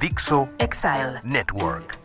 Dixo Exile. Network.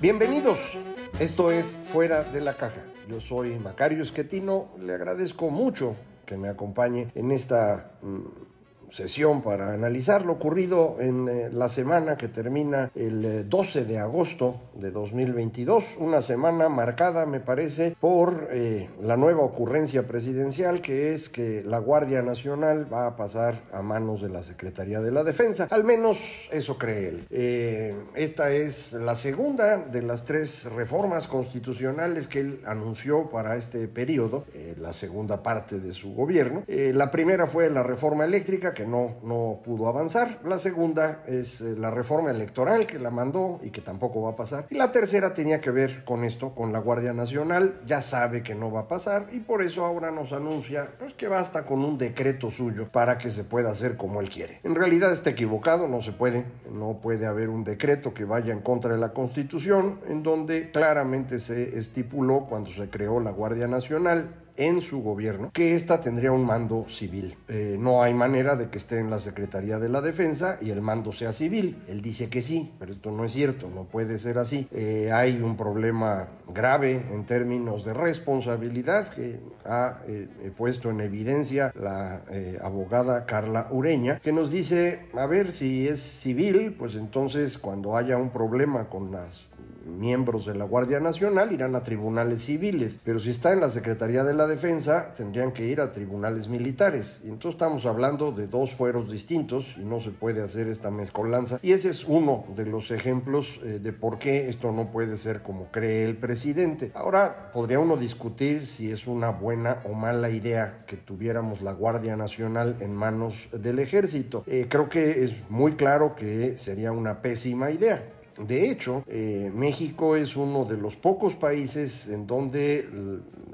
Bienvenidos, esto es Fuera de la Caja. Yo soy Macario Esquetino, le agradezco mucho que me acompañe en esta mm, sesión para analizar lo ocurrido en eh, la semana que termina el eh, 12 de agosto de 2022, una semana marcada me parece por eh, la nueva ocurrencia presidencial que es que la Guardia Nacional va a pasar a manos de la Secretaría de la Defensa, al menos eso cree él. Eh, esta es la segunda de las tres reformas constitucionales que él anunció para este periodo, eh, la segunda parte de su gobierno. La primera fue la reforma eléctrica que no, no pudo avanzar. La segunda es la reforma electoral que la mandó y que tampoco va a pasar. Y la tercera tenía que ver con esto, con la Guardia Nacional. Ya sabe que no va a pasar y por eso ahora nos anuncia pues, que basta con un decreto suyo para que se pueda hacer como él quiere. En realidad está equivocado, no se puede. No puede haber un decreto que vaya en contra de la Constitución en donde claramente se estipuló cuando se creó la Guardia Nacional en su gobierno que ésta tendría un mando civil. Eh, no hay manera de que esté en la Secretaría de la Defensa y el mando sea civil. Él dice que sí, pero esto no es cierto, no puede ser así. Eh, hay un problema grave en términos de responsabilidad que ha eh, puesto en evidencia la abogada Carla Ureña, que nos dice, a ver, si es civil, pues entonces cuando haya un problema con las miembros de la Guardia Nacional irán a tribunales civiles, pero si está en la Secretaría de la Defensa tendrían que ir a tribunales militares. Entonces estamos hablando de dos fueros distintos y no se puede hacer esta mezcolanza. Y ese es uno de los ejemplos eh, de por qué esto no puede ser como cree el presidente. Ahora podría uno discutir si es una buena o mala idea que tuviéramos la Guardia Nacional en manos del ejército. Eh, creo que es muy claro que sería una pésima idea. De hecho, eh, México es uno de los pocos países en donde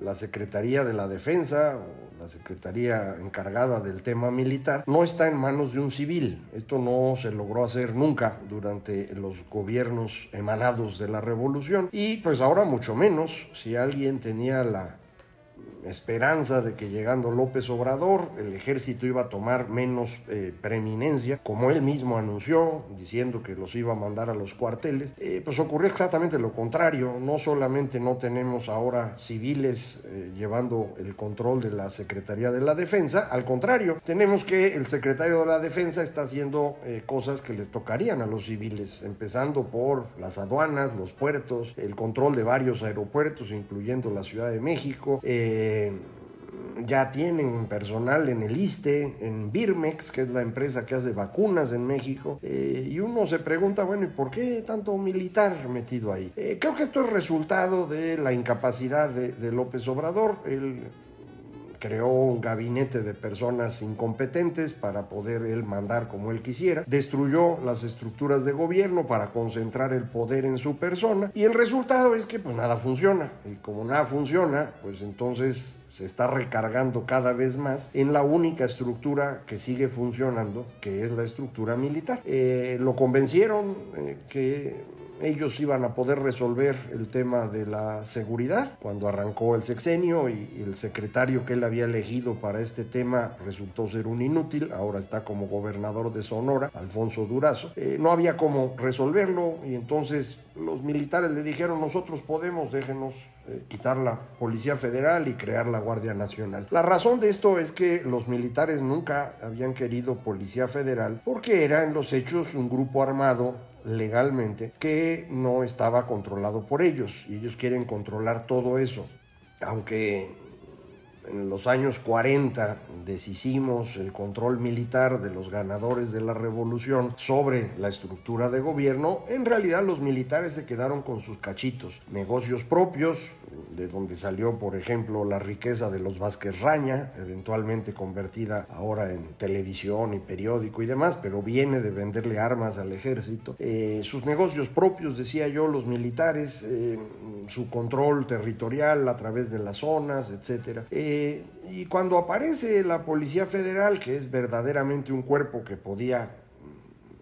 la Secretaría de la Defensa la Secretaría encargada del tema militar no está en manos de un civil. Esto no se logró hacer nunca durante los gobiernos emanados de la revolución y pues ahora mucho menos si alguien tenía la esperanza de que llegando López Obrador el ejército iba a tomar menos eh, preeminencia, como él mismo anunció, diciendo que los iba a mandar a los cuarteles, eh, pues ocurrió exactamente lo contrario. No solamente no tenemos ahora civiles eh, llevando el control de la Secretaría de la Defensa, al contrario, tenemos que el secretario de la Defensa está haciendo eh, cosas que les tocarían a los civiles, empezando por las aduanas, los puertos, el control de varios aeropuertos, incluyendo la Ciudad de México. eh, ya tienen personal en el ISTE, en Birmex, que es la empresa que hace vacunas en México, eh, y uno se pregunta, bueno, ¿y por qué tanto militar metido ahí? Eh, creo que esto es resultado de la incapacidad de, de López Obrador. Creó un gabinete de personas incompetentes para poder él mandar como él quisiera, destruyó las estructuras de gobierno para concentrar el poder en su persona. Y el resultado es que pues nada funciona. Y como nada funciona pues entonces se está recargando cada vez más en la única estructura que sigue funcionando que es la estructura militar. Eh, lo convencieron eh, que ellos iban a poder resolver el tema de la seguridad cuando arrancó el sexenio y el secretario que él había elegido para este tema resultó ser un inútil, ahora está como gobernador de Sonora, Alfonso Durazo. Eh, no había cómo resolverlo y entonces los militares le dijeron nosotros podemos, déjenos eh, quitar la Policía Federal y crear la Guardia Nacional. La razón de esto es que los militares nunca habían querido Policía Federal porque era en los hechos un grupo armado legalmente que no estaba controlado por ellos y ellos quieren controlar todo eso. Aunque en los años 40 deshicimos el control militar de los ganadores de la revolución sobre la estructura de gobierno, en realidad los militares se quedaron con sus cachitos, negocios propios, de donde salió, por ejemplo, la riqueza de los Vázquez Raña, eventualmente convertida ahora en televisión y periódico y demás, pero viene de venderle armas al ejército. Eh, sus negocios propios, decía yo, los militares, eh, su control territorial a través de las zonas, etc. Eh, y cuando aparece la Policía Federal, que es verdaderamente un cuerpo que podía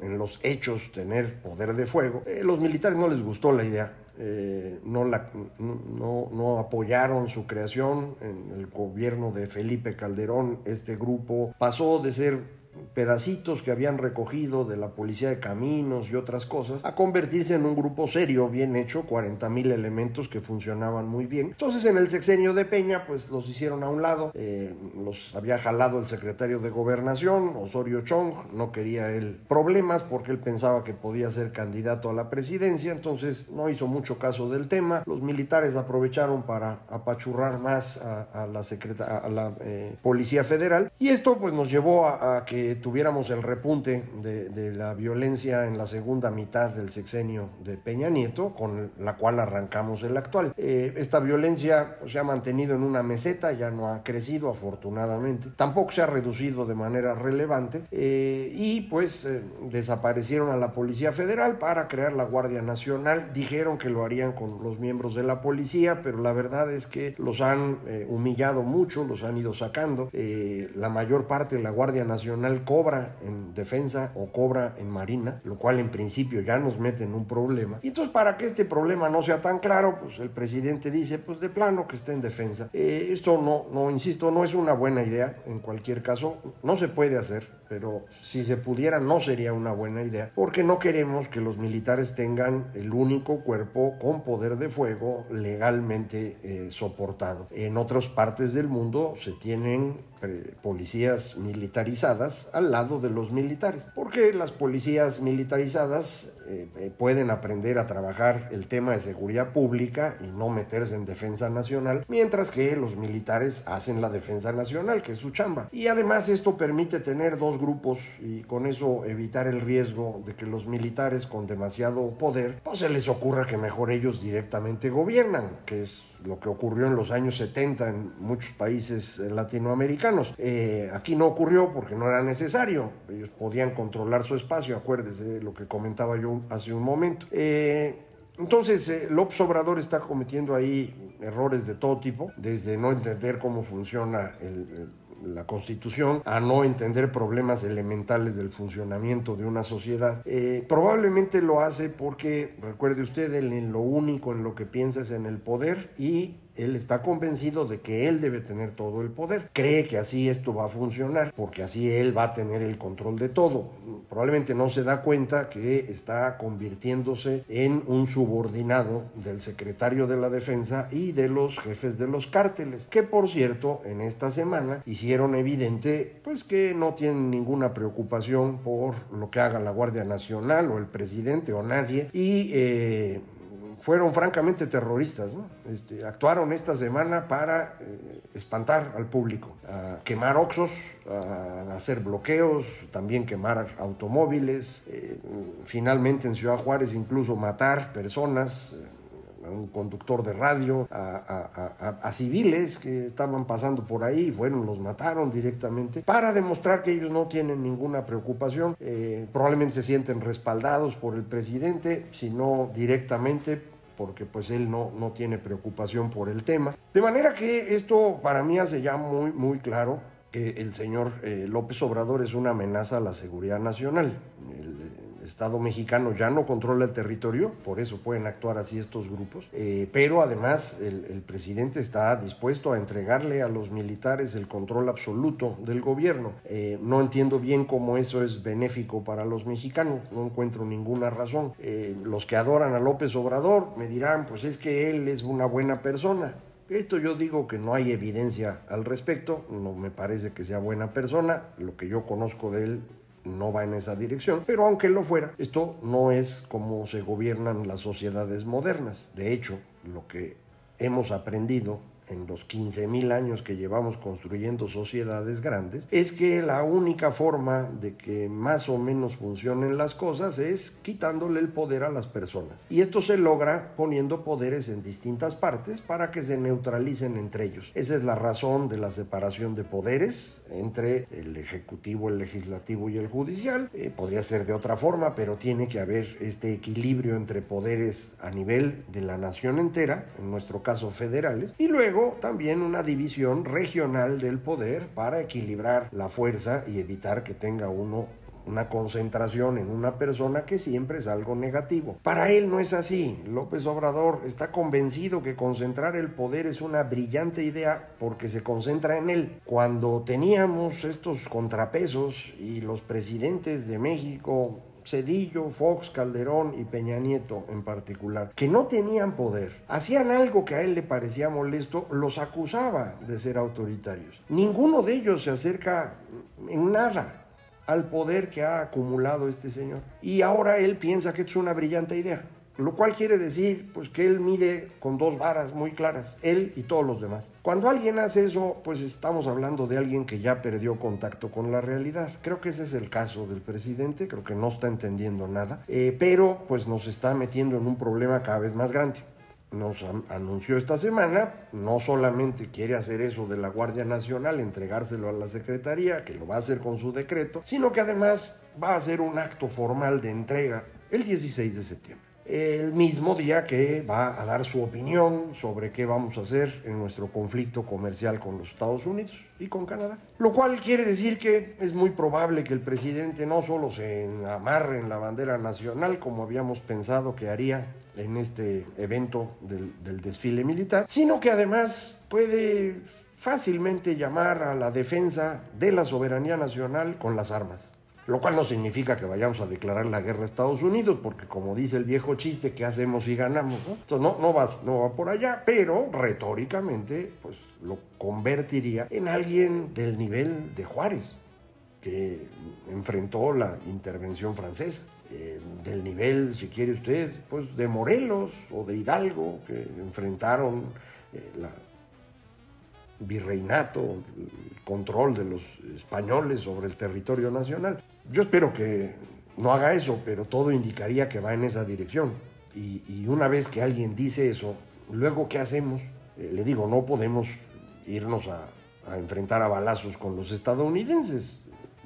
en los hechos tener poder de fuego, los militares no les gustó la idea eh, no, la, no, apoyaron su creación en el gobierno de Felipe Calderón. Este grupo pasó de ser pedacitos que habían recogido de la policía de caminos y otras cosas, a convertirse en un grupo serio, bien hecho, 40 mil elementos que funcionaban muy bien. Entonces en el sexenio de Peña, pues los hicieron a un lado, eh, los había jalado el secretario de gobernación, Osorio Chong, no quería él problemas porque él pensaba que podía ser candidato a la presidencia, entonces no hizo mucho caso del tema, los militares aprovecharon para apachurrar más a, la, a la eh, Policía Federal y esto pues nos llevó a que tuviéramos el repunte de, la violencia en la segunda mitad del sexenio de Peña Nieto, con la cual arrancamos el actual. Eh, esta violencia pues, se ha mantenido en una meseta, ya no ha crecido afortunadamente, tampoco se ha reducido de manera relevante eh, y pues eh, desaparecieron a la Policía Federal para crear la Guardia Nacional. Dijeron que lo harían con los miembros de la policía, pero la verdad es que los han humillado mucho, los han ido sacando. la mayor parte de la Guardia Nacional cobra en defensa o cobra en marina, lo cual en principio ya nos mete en un problema. Y entonces para que este problema no sea tan claro, pues el presidente dice, pues de plano que esté en defensa. Eh, esto no, no, insisto, no es una buena idea en cualquier caso, no se puede hacer pero si se pudiera no sería una buena idea, porque no queremos que los militares tengan el único cuerpo con poder de fuego legalmente eh, soportado. En otras partes del mundo se tienen eh, policías militarizadas al lado de los militares, porque las policías militarizadas eh, pueden aprender a trabajar el tema de seguridad pública y no meterse en defensa nacional, mientras que los militares hacen la defensa nacional, que es su chamba. Y además esto permite tener dos grupos y con eso evitar el riesgo de que los militares con demasiado poder, pues se les ocurra que mejor ellos directamente gobiernan, que es lo que ocurrió en los años 70 en muchos países latinoamericanos. Eh, aquí no ocurrió porque no era necesario, ellos podían controlar su espacio, acuérdese de lo que comentaba yo hace un momento. Eh, entonces, eh, López Obrador está cometiendo ahí errores de todo tipo, desde no entender cómo funciona el la Constitución a no entender problemas elementales del funcionamiento de una sociedad. Eh, probablemente lo hace porque, recuerde usted, en lo único en lo que piensa es en el poder y él está convencido de que él debe tener todo el poder. Cree que así esto va a funcionar, porque así él va a tener el control de todo. Probablemente no se da cuenta que está convirtiéndose en un subordinado del secretario de la defensa y de los jefes de los cárteles, que por cierto en esta semana hicieron evidente pues que no tienen ninguna preocupación por lo que haga la Guardia Nacional o el presidente o nadie y eh, fueron francamente terroristas. Este, actuaron esta semana para eh, espantar al público, a quemar oxos, a hacer bloqueos, también quemar automóviles, eh, finalmente en Ciudad Juárez incluso matar personas eh, un conductor de radio, a, civiles que estaban pasando por ahí, fueron, los mataron directamente, para demostrar que ellos no tienen ninguna preocupación, probablemente se sienten respaldados por el presidente, sino directamente porque pues él no, no tiene preocupación por el tema. De manera que esto para mí hace ya muy, muy claro que el señor eh, López Obrador es una amenaza a la seguridad nacional. Estado mexicano ya no controla el territorio, por eso pueden actuar así estos grupos, eh, pero además el, presidente está dispuesto a entregarle a los militares el control absoluto del gobierno. Eh, no entiendo bien cómo eso es benéfico para los mexicanos, no encuentro ninguna razón. Eh, los que adoran a López Obrador me dirán, pues es que él es una buena persona. Esto yo digo que no hay evidencia al respecto, no me parece que sea buena persona, lo que yo conozco de él no va en esa dirección, pero aunque lo fuera, esto no es como se gobiernan las sociedades modernas. De hecho, lo que hemos aprendido en los 15 mil años que llevamos construyendo sociedades grandes, es que la única forma de que más o menos funcionen las cosas es quitándole el poder a las personas. Y esto se logra poniendo poderes en distintas partes para que se neutralicen entre ellos. Esa es la razón de la separación de poderes entre el ejecutivo, el legislativo y el judicial. Eh, podría ser de otra forma, pero tiene que haber este equilibrio entre poderes a nivel de la nación entera, en nuestro caso federales, y luego también una división regional del poder para equilibrar la fuerza y evitar que tenga uno una concentración en una persona que siempre es algo negativo. Para él no es así. López Obrador está convencido que concentrar el poder es una brillante idea porque se concentra en él. Cuando teníamos estos contrapesos y los presidentes de México Cedillo, Fox, Calderón y Peña Nieto en particular, que no tenían poder, hacían algo que a él le parecía molesto, los acusaba de ser autoritarios. Ninguno de ellos se acerca en nada al poder que ha acumulado este señor. Y ahora él piensa que es una brillante idea. Lo cual quiere decir pues que él mide con dos varas muy claras, él y todos los demás. Cuando alguien hace eso, pues estamos hablando de alguien que ya perdió contacto con la realidad. Creo que ese es el caso del presidente, creo que no está entendiendo nada, eh, pero pues nos está metiendo en un problema cada vez más grande nos anunció esta semana, no solamente quiere hacer eso de la Guardia Nacional, entregárselo a la Secretaría, que lo va a hacer con su decreto, sino que además va a hacer un acto formal de entrega el 16 de septiembre el mismo día que va a dar su opinión sobre qué vamos a hacer en nuestro conflicto comercial con los Estados Unidos y con Canadá. Lo cual quiere decir que es muy probable que el presidente no solo se amarre en la bandera nacional como habíamos pensado que haría en este evento del, desfile militar, sino que además puede fácilmente llamar a la defensa de la soberanía nacional con las armas lo cual no significa que vayamos a declarar la guerra a Estados Unidos, porque como dice el viejo chiste, ¿qué hacemos si ganamos? ¿no? Entonces no, no, va, no va por allá, pero retóricamente pues lo convertiría en alguien del nivel de Juárez, que enfrentó la intervención francesa. Eh, del nivel, si quiere usted, pues de Morelos o de Hidalgo, que enfrentaron eh, la virreinato, el control de los españoles sobre el territorio nacional. Yo espero que no haga eso, pero todo indicaría que va en esa dirección. Y, una vez que alguien dice eso, luego ¿qué hacemos? Eh, le digo, no podemos irnos a enfrentar a balazos con los estadounidenses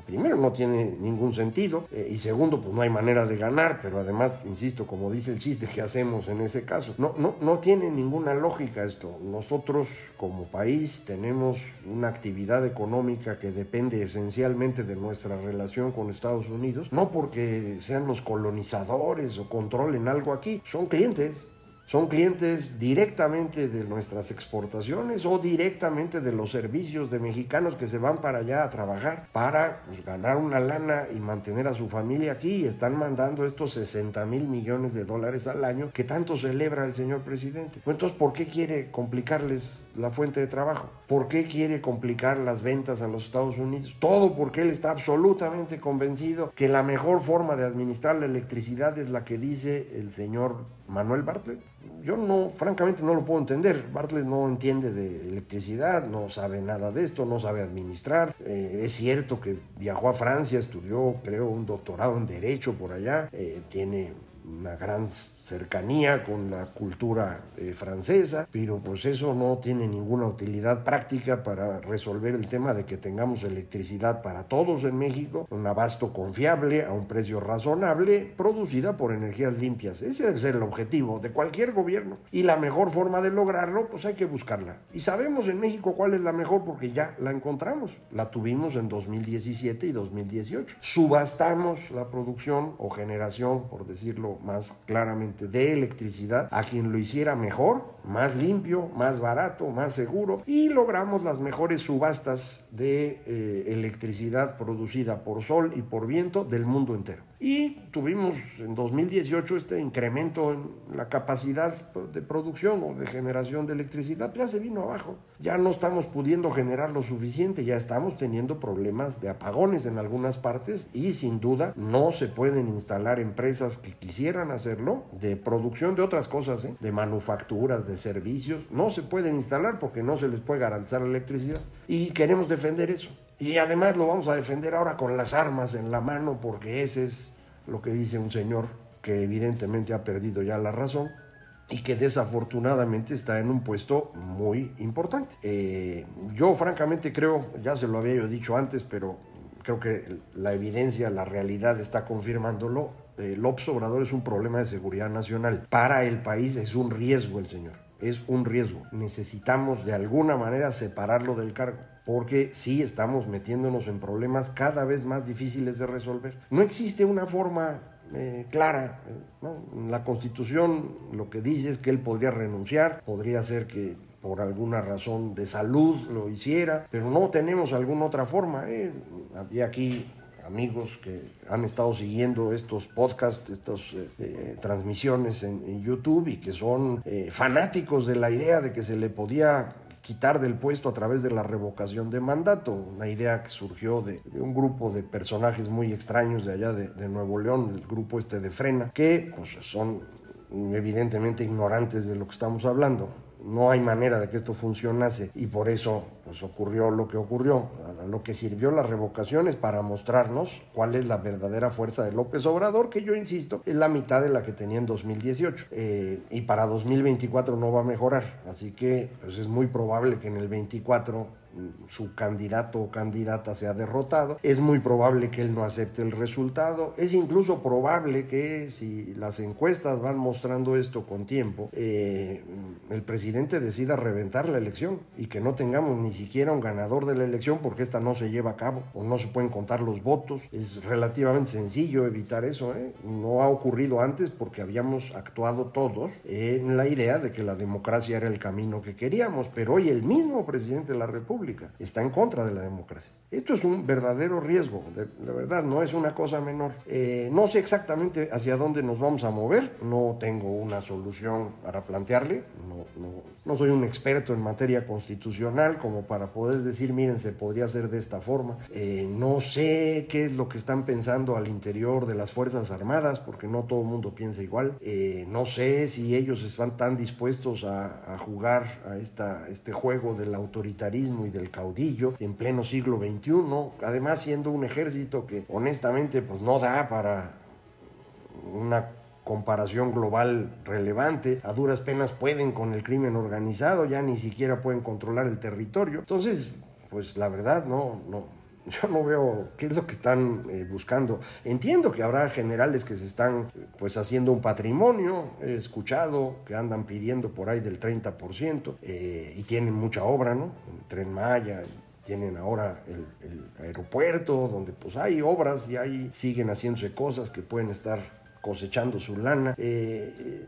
primero no tiene ningún sentido eh, y segundo pues no hay manera de ganar, pero además, insisto, como dice el chiste, ¿qué hacemos en ese caso? No, no, no tiene ninguna lógica esto. Nosotros como país tenemos una actividad económica que depende esencialmente de nuestra relación con Estados Unidos, no porque sean los colonizadores o controlen algo aquí, son clientes, son clientes directamente de nuestras exportaciones o directamente de los servicios de mexicanos que se van para allá a trabajar para pues, ganar una lana y mantener a su familia aquí y están mandando estos 60 mil millones de dólares al año que tanto celebra el señor presidente. Entonces, ¿por qué quiere complicarles la fuente de trabajo? ¿Por qué quiere complicar las ventas a los Estados Unidos? Todo porque él está absolutamente convencido que la mejor forma de administrar la electricidad es la que dice el señor Manuel Bartlett yo no, francamente no lo puedo entender. Bartlett no entiende de electricidad, no sabe nada de esto, no sabe administrar. Eh, es cierto que viajó a Francia, estudió, creo, un doctorado en Derecho por allá, eh, tiene una gran cercanía con la cultura eh, francesa, pero pues eso no tiene ninguna utilidad práctica para resolver el tema de que tengamos electricidad para todos en México, un abasto confiable a un precio razonable, producida por energías limpias. Ese debe ser el objetivo de cualquier gobierno. Y la mejor forma de lograrlo, pues hay que buscarla. Y sabemos en México cuál es la mejor porque ya la encontramos. La tuvimos en 2017 y 2018. Subastamos la producción o generación, por decirlo más claramente, de electricidad a quien lo hiciera mejor, más limpio, más barato, más seguro y logramos las mejores subastas de eh, electricidad producida por sol y por viento del mundo entero. Y tuvimos en 2018 este incremento en la capacidad de producción o de generación de electricidad, ya se vino abajo. Ya no estamos pudiendo generar lo suficiente, ya estamos teniendo problemas de apagones en algunas partes y sin duda no se pueden instalar empresas que quisieran hacerlo de producción de otras cosas, ¿eh? de manufacturas, de servicios, no se pueden instalar porque no se les puede garantizar la electricidad. Y queremos defender eso. Y además lo vamos a defender ahora con las armas en la mano porque ese es lo que dice un señor que evidentemente ha perdido ya la razón y que desafortunadamente está en un puesto muy importante. Eh, yo francamente creo, ya se lo había yo dicho antes, pero creo que la evidencia, la realidad está confirmándolo. López Obrador es un problema de seguridad nacional. Para el país es un riesgo el señor, es un riesgo. Necesitamos de alguna manera separarlo del cargo porque sí estamos metiéndonos en problemas cada vez más difíciles de resolver. No existe una forma eh, clara. ¿no? La constitución lo que dice es que él podría renunciar, podría ser que por alguna razón de salud lo hiciera, pero no tenemos alguna otra forma. ¿eh? Había aquí amigos que han estado siguiendo estos podcasts, estas eh, transmisiones en, YouTube y que son fanáticos de la idea de que se le podía quitar del puesto a través de la revocación de mandato, una idea que surgió de, de un grupo de personajes muy extraños de allá de, de, Nuevo León, el grupo este de Frena, que pues, son evidentemente ignorantes de lo que estamos hablando. No hay manera de que esto funcionase y por eso pues, ocurrió lo que ocurrió. A lo que sirvió las revocaciones para mostrarnos cuál es la verdadera fuerza de López Obrador, que yo insisto, es la mitad de la que tenía en 2018. Eh, y para 2024 no va a mejorar. Así que pues, es muy probable que en el 24 su candidato o candidata sea derrotado. Es muy probable que él no acepte el resultado. Es incluso probable que si las encuestas van mostrando esto con tiempo, eh, el presidente decida reventar la elección y que no tengamos ni siquiera un ganador de la elección porque esta no se lleva a cabo o no se pueden contar los votos. Es relativamente sencillo evitar eso. ¿eh? No ha ocurrido antes porque habíamos actuado todos en la idea de que la democracia era el camino que queríamos, pero hoy el mismo presidente de la República está en contra de la democracia. Esto es un verdadero riesgo, de, verdad, no es una cosa menor. Eh, no sé exactamente hacia dónde nos vamos a mover, no tengo una solución para plantearle, no, no soy un experto en materia constitucional como para poder decir, miren, se podría hacer de esta forma. Eh, no sé qué es lo que están pensando al interior de las Fuerzas Armadas, porque no todo el mundo piensa igual. Eh, no sé si ellos están tan dispuestos a, a jugar a esta, este juego del autoritarismo y del caudillo en pleno siglo XXI, además siendo un ejército que honestamente pues no da para una comparación global relevante, a duras penas pueden con el crimen organizado, ya ni siquiera pueden controlar el territorio. Entonces, pues la verdad no, no, yo no veo qué es lo que están eh, buscando. Entiendo que habrá generales que se están pues haciendo un patrimonio, he escuchado que andan pidiendo por ahí del 30% eh, y tienen mucha obra, ¿no? El Tren Maya, tienen ahora el, aeropuerto, donde pues hay obras y ahí siguen haciéndose cosas que pueden estar cosechando su lana. Eh,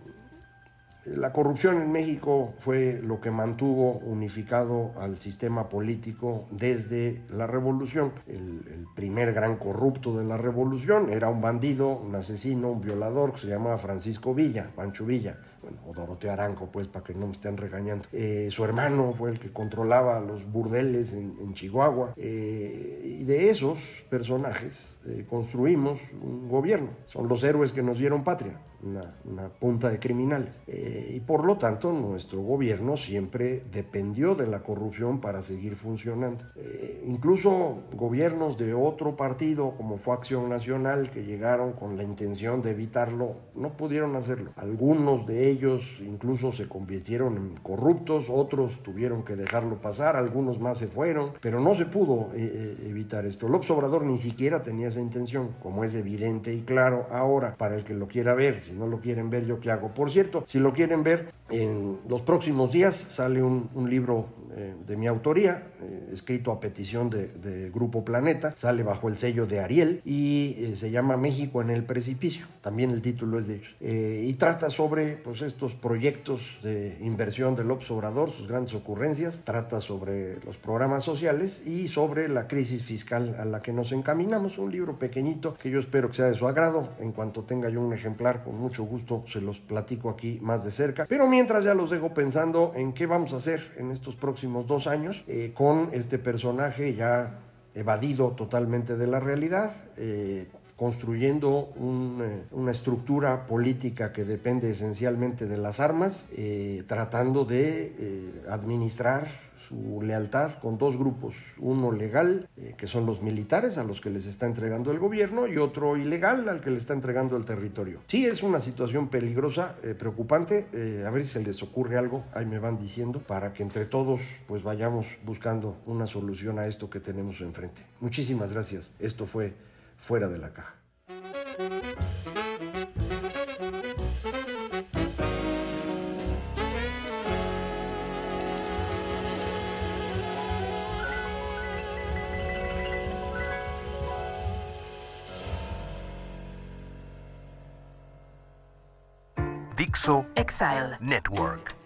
la corrupción en México fue lo que mantuvo unificado al sistema político desde la revolución. El, el, primer gran corrupto de la revolución era un bandido, un asesino, un violador que se llamaba Francisco Villa, Pancho Villa. O Doroteo Aranco, pues, para que no me estén regañando. Eh, su hermano fue el que controlaba los burdeles en, en Chihuahua. Eh, y de esos personajes eh, construimos un gobierno. Son los héroes que nos dieron patria una, una punta de criminales. Eh, y por lo tanto, nuestro gobierno siempre dependió de la corrupción para seguir funcionando. Eh, incluso gobiernos de otro partido, como fue Acción Nacional, que llegaron con la intención de evitarlo, no pudieron hacerlo. Algunos de ellos incluso se convirtieron en corruptos, otros tuvieron que dejarlo pasar, algunos más se fueron, pero no se pudo eh, evitar esto. López Obrador ni siquiera tenía esa intención, como es evidente y claro ahora para el que lo quiera ver. Si no lo quieren ver, ¿yo qué hago? Por cierto, si lo quieren ver, en los próximos días sale un, libro eh, de mi autoría, eh, escrito a petición de, Grupo Planeta, sale bajo el sello de Ariel y eh, se llama México en el precipicio, también el título es de ellos, y trata sobre pues, estos proyectos de inversión del Obrador, sus grandes ocurrencias, trata sobre los programas sociales y sobre la crisis fiscal a la que nos encaminamos, un libro pequeñito que yo espero que sea de su agrado, en cuanto tenga yo un ejemplar, con mucho gusto se los platico aquí más de cerca, pero mientras ya los dejo pensando en qué vamos a hacer en estos próximos dos años eh, con este personaje ya evadido totalmente de la realidad, eh, construyendo eh, una estructura política que depende esencialmente de las armas, tratando de administrar su lealtad con dos grupos, uno legal, eh, que son los militares a los que les está entregando el gobierno, y otro ilegal al que le está entregando el territorio. Sí es una situación peligrosa, eh, preocupante, eh, a ver si se les ocurre algo, ahí me van diciendo, para que entre todos pues vayamos buscando una solución a esto que tenemos enfrente. Muchísimas gracias, esto fue Fuera de la Caja. Exile Network.